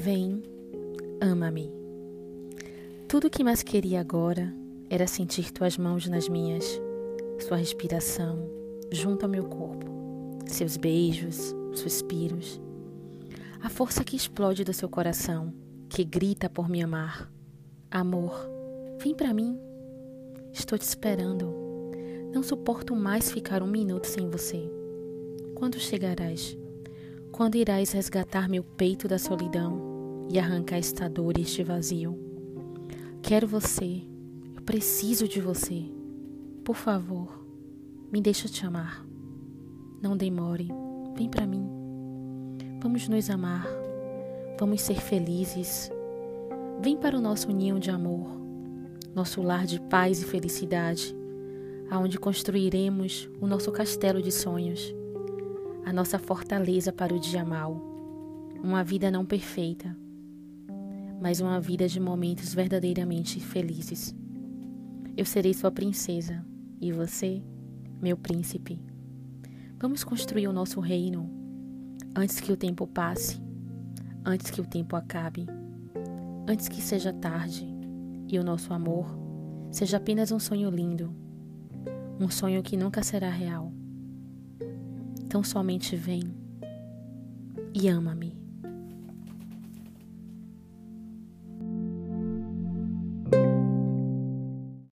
Vem, ama-me. Tudo o que mais queria agora era sentir tuas mãos nas minhas, sua respiração junto ao meu corpo, seus beijos, suspiros, a força que explode do seu coração, que grita por me amar. Amor, vem para mim. Estou te esperando. Não suporto mais ficar um minuto sem você. Quando chegarás? Quando irás resgatar meu peito da solidão e arrancar esta dor e este vazio? Quero você, eu preciso de você. Por favor, me deixa te amar. Não demore, vem para mim. Vamos nos amar, vamos ser felizes. Vem para o nosso ninho de amor, nosso lar de paz e felicidade, aonde construiremos o nosso castelo de sonhos a nossa fortaleza para o dia mal. Uma vida não perfeita, mas uma vida de momentos verdadeiramente felizes. Eu serei sua princesa e você, meu príncipe. Vamos construir o nosso reino antes que o tempo passe, antes que o tempo acabe, antes que seja tarde e o nosso amor seja apenas um sonho lindo, um sonho que nunca será real. Então somente vem e ama-me.